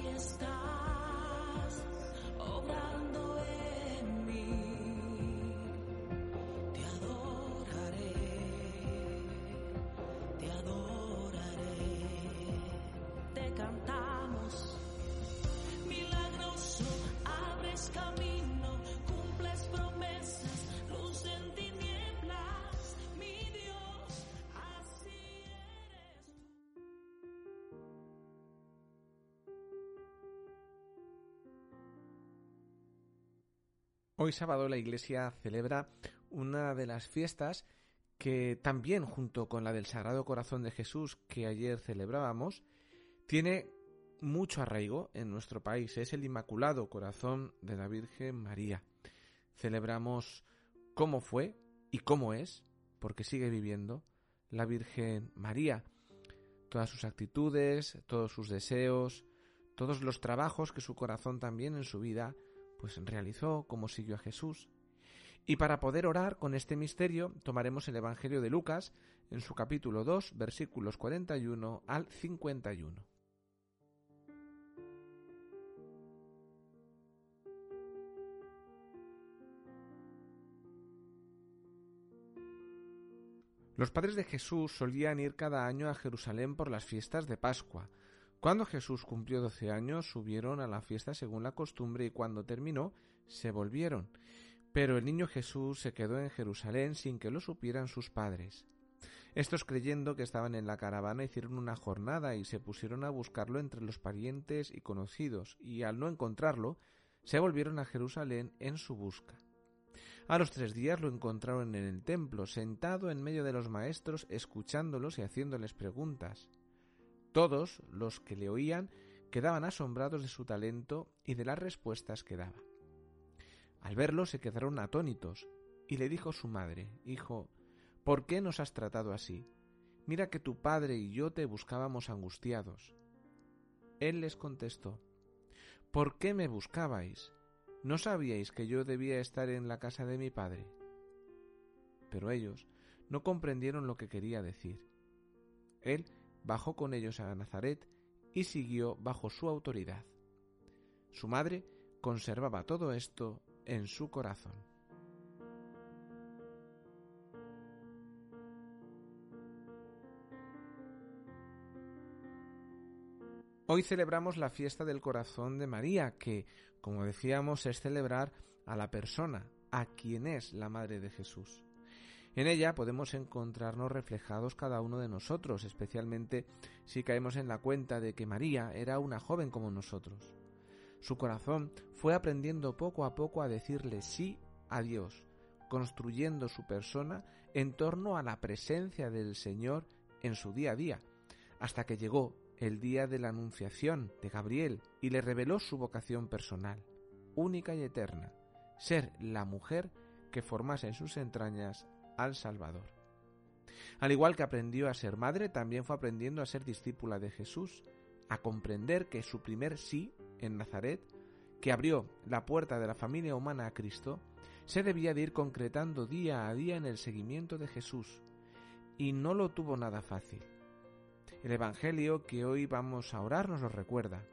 fiesta. Hoy sábado la Iglesia celebra una de las fiestas que también junto con la del Sagrado Corazón de Jesús que ayer celebrábamos, tiene mucho arraigo en nuestro país. Es el Inmaculado Corazón de la Virgen María. Celebramos cómo fue y cómo es, porque sigue viviendo, la Virgen María. Todas sus actitudes, todos sus deseos, todos los trabajos que su corazón también en su vida pues realizó, como siguió a Jesús. Y para poder orar con este misterio, tomaremos el Evangelio de Lucas en su capítulo 2, versículos 41 al 51. Los padres de Jesús solían ir cada año a Jerusalén por las fiestas de Pascua. Cuando Jesús cumplió doce años, subieron a la fiesta según la costumbre y cuando terminó, se volvieron. Pero el niño Jesús se quedó en Jerusalén sin que lo supieran sus padres. Estos creyendo que estaban en la caravana hicieron una jornada y se pusieron a buscarlo entre los parientes y conocidos, y al no encontrarlo, se volvieron a Jerusalén en su busca. A los tres días lo encontraron en el templo, sentado en medio de los maestros, escuchándolos y haciéndoles preguntas. Todos los que le oían quedaban asombrados de su talento y de las respuestas que daba. Al verlo se quedaron atónitos, y le dijo su madre, Hijo, ¿por qué nos has tratado así? Mira que tu padre y yo te buscábamos angustiados. Él les contestó, ¿Por qué me buscabais? ¿No sabíais que yo debía estar en la casa de mi padre? Pero ellos no comprendieron lo que quería decir. Él bajó con ellos a Nazaret y siguió bajo su autoridad. Su madre conservaba todo esto en su corazón. Hoy celebramos la fiesta del corazón de María, que, como decíamos, es celebrar a la persona, a quien es la Madre de Jesús. En ella podemos encontrarnos reflejados cada uno de nosotros, especialmente si caemos en la cuenta de que María era una joven como nosotros. Su corazón fue aprendiendo poco a poco a decirle sí a Dios, construyendo su persona en torno a la presencia del Señor en su día a día, hasta que llegó el día de la Anunciación de Gabriel y le reveló su vocación personal, única y eterna, ser la mujer que formase en sus entrañas al Salvador. Al igual que aprendió a ser madre, también fue aprendiendo a ser discípula de Jesús, a comprender que su primer sí en Nazaret, que abrió la puerta de la familia humana a Cristo, se debía de ir concretando día a día en el seguimiento de Jesús, y no lo tuvo nada fácil. El Evangelio que hoy vamos a orar nos lo recuerda.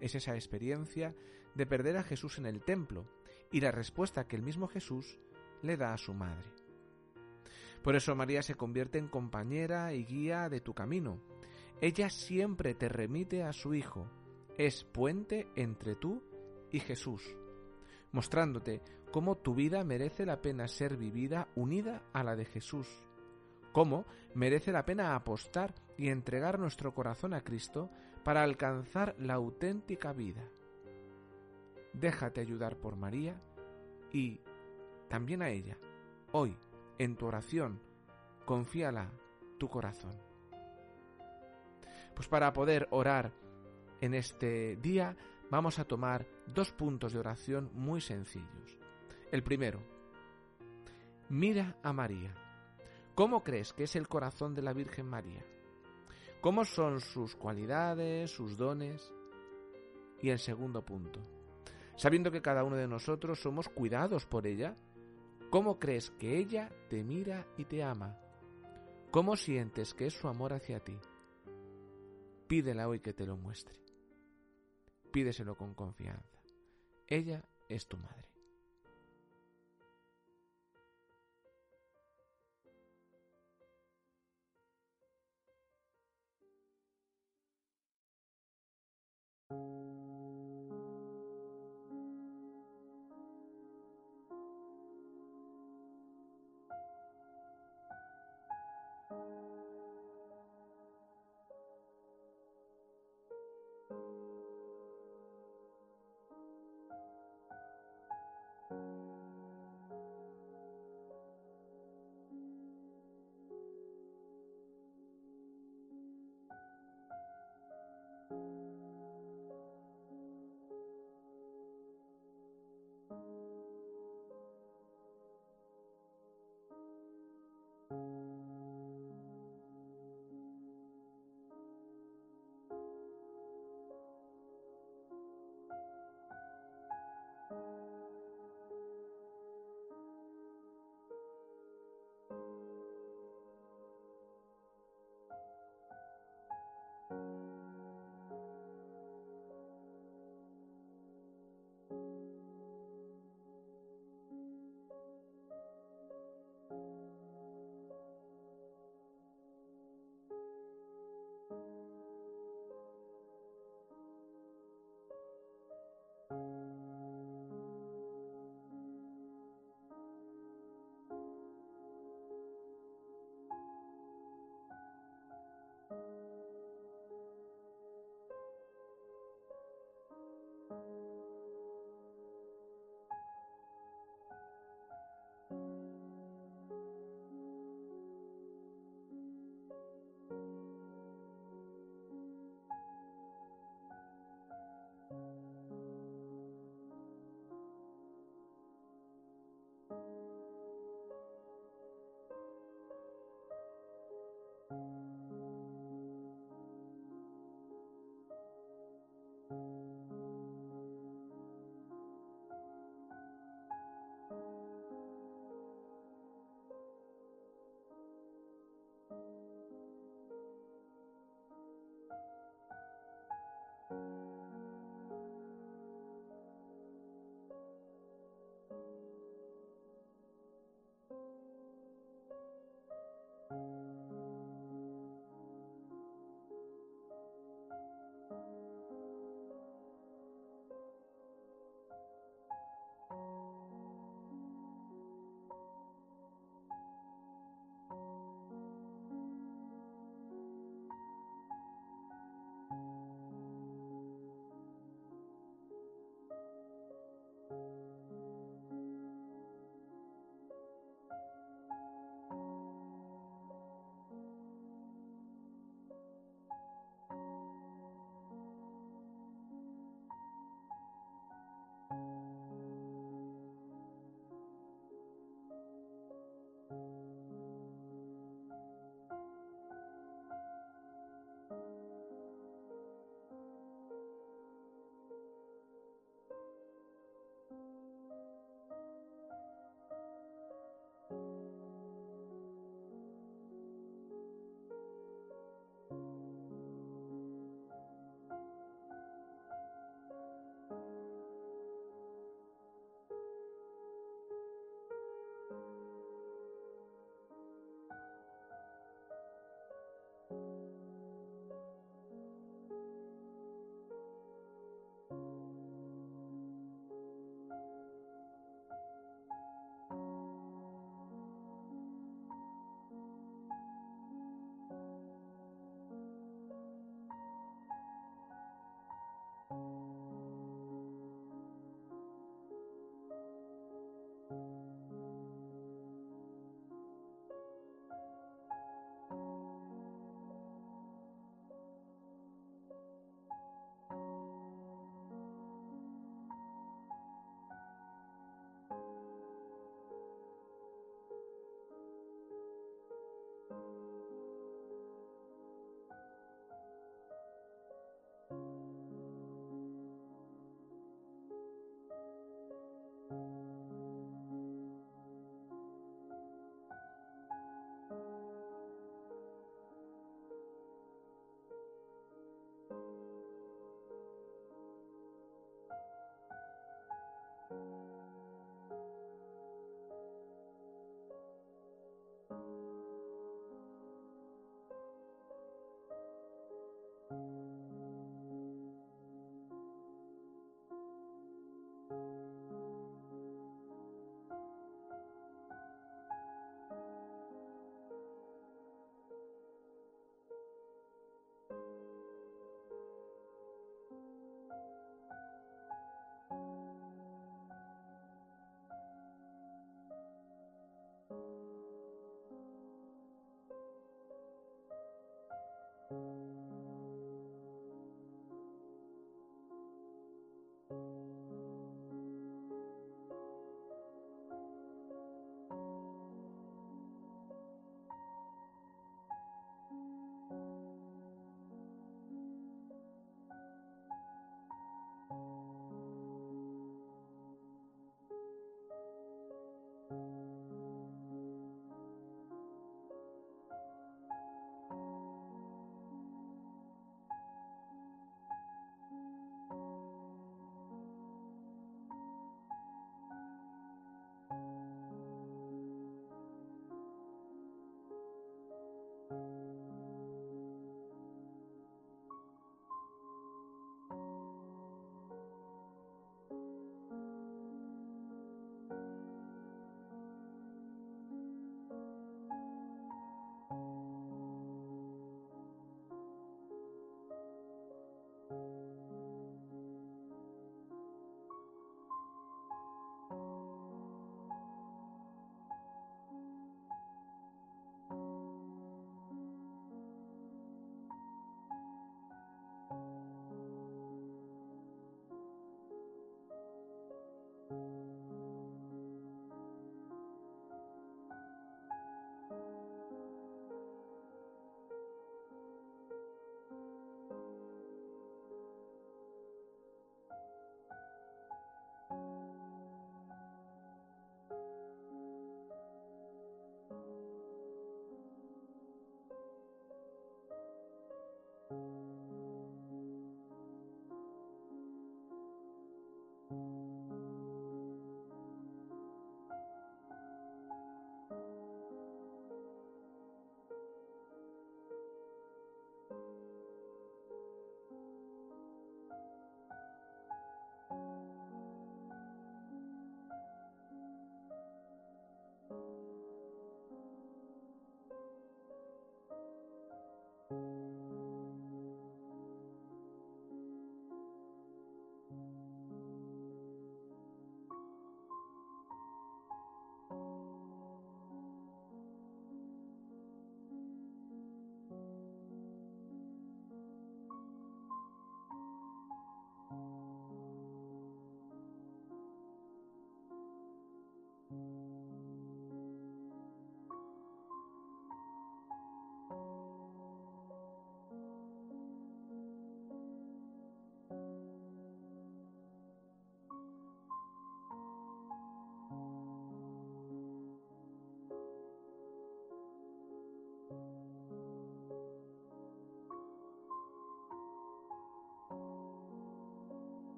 Es esa experiencia de perder a Jesús en el templo y la respuesta que el mismo Jesús le da a su madre. Por eso María se convierte en compañera y guía de tu camino. Ella siempre te remite a su Hijo, es puente entre tú y Jesús, mostrándote cómo tu vida merece la pena ser vivida unida a la de Jesús, cómo merece la pena apostar y entregar nuestro corazón a Cristo para alcanzar la auténtica vida. Déjate ayudar por María y también a ella, hoy, en tu oración, confíala tu corazón. Pues para poder orar en este día vamos a tomar dos puntos de oración muy sencillos. El primero, mira a María. ¿Cómo crees que es el corazón de la Virgen María? ¿Cómo son sus cualidades, sus dones? Y el segundo punto, sabiendo que cada uno de nosotros somos cuidados por ella, ¿Cómo crees que ella te mira y te ama? ¿Cómo sientes que es su amor hacia ti? Pídela hoy que te lo muestre. Pídeselo con confianza. Ella es tu madre.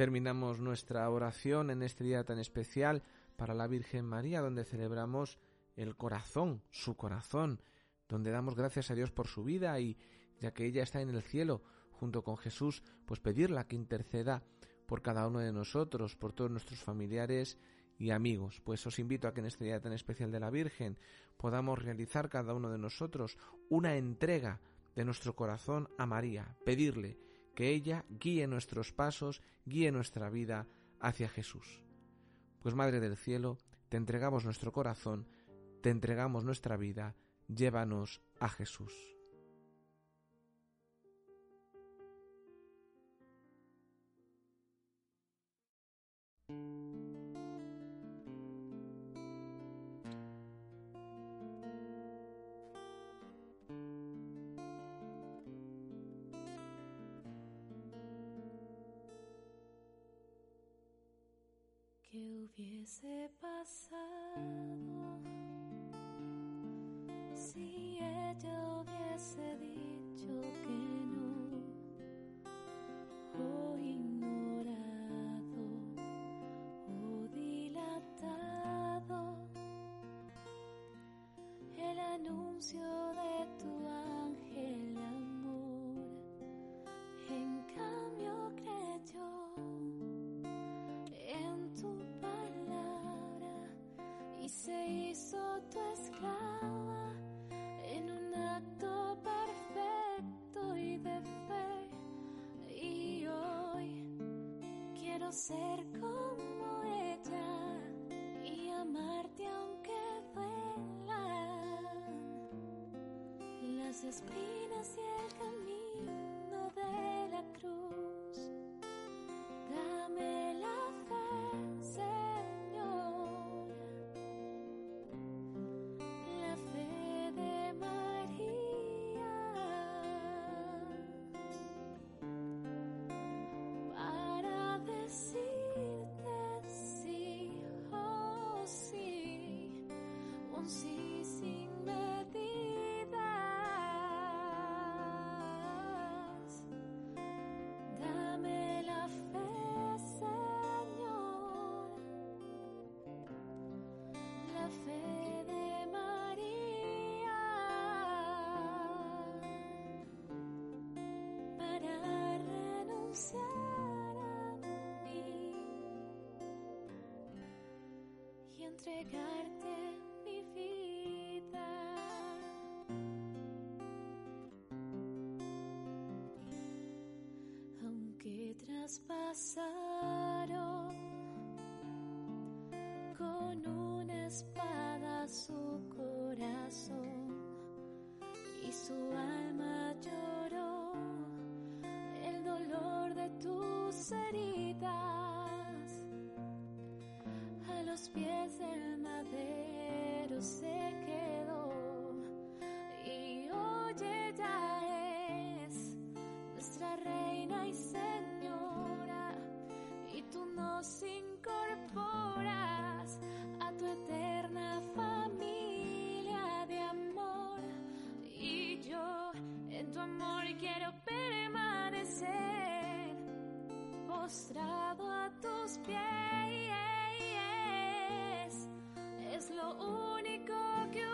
Terminamos nuestra oración en este día tan especial para la Virgen María, donde celebramos el corazón, su corazón, donde damos gracias a Dios por su vida y ya que ella está en el cielo junto con Jesús, pues pedirla que interceda por cada uno de nosotros, por todos nuestros familiares y amigos. Pues os invito a que en este día tan especial de la Virgen podamos realizar cada uno de nosotros una entrega de nuestro corazón a María, pedirle que ella guíe nuestros pasos, guíe nuestra vida hacia Jesús. Pues Madre del Cielo, te entregamos nuestro corazón, te entregamos nuestra vida, llévanos a Jesús. hubiese pasado si ella hubiese dicho que no ser como ella y amarte aunque duelan las espinas un sí sin medidas. Dame la fe, Señor, la fe de María, para renunciar a aunque traspasaron con una espada su corazón y su alma lloró. El dolor de tus heridas a los pies del madero postrado a tus pies. Es lo único que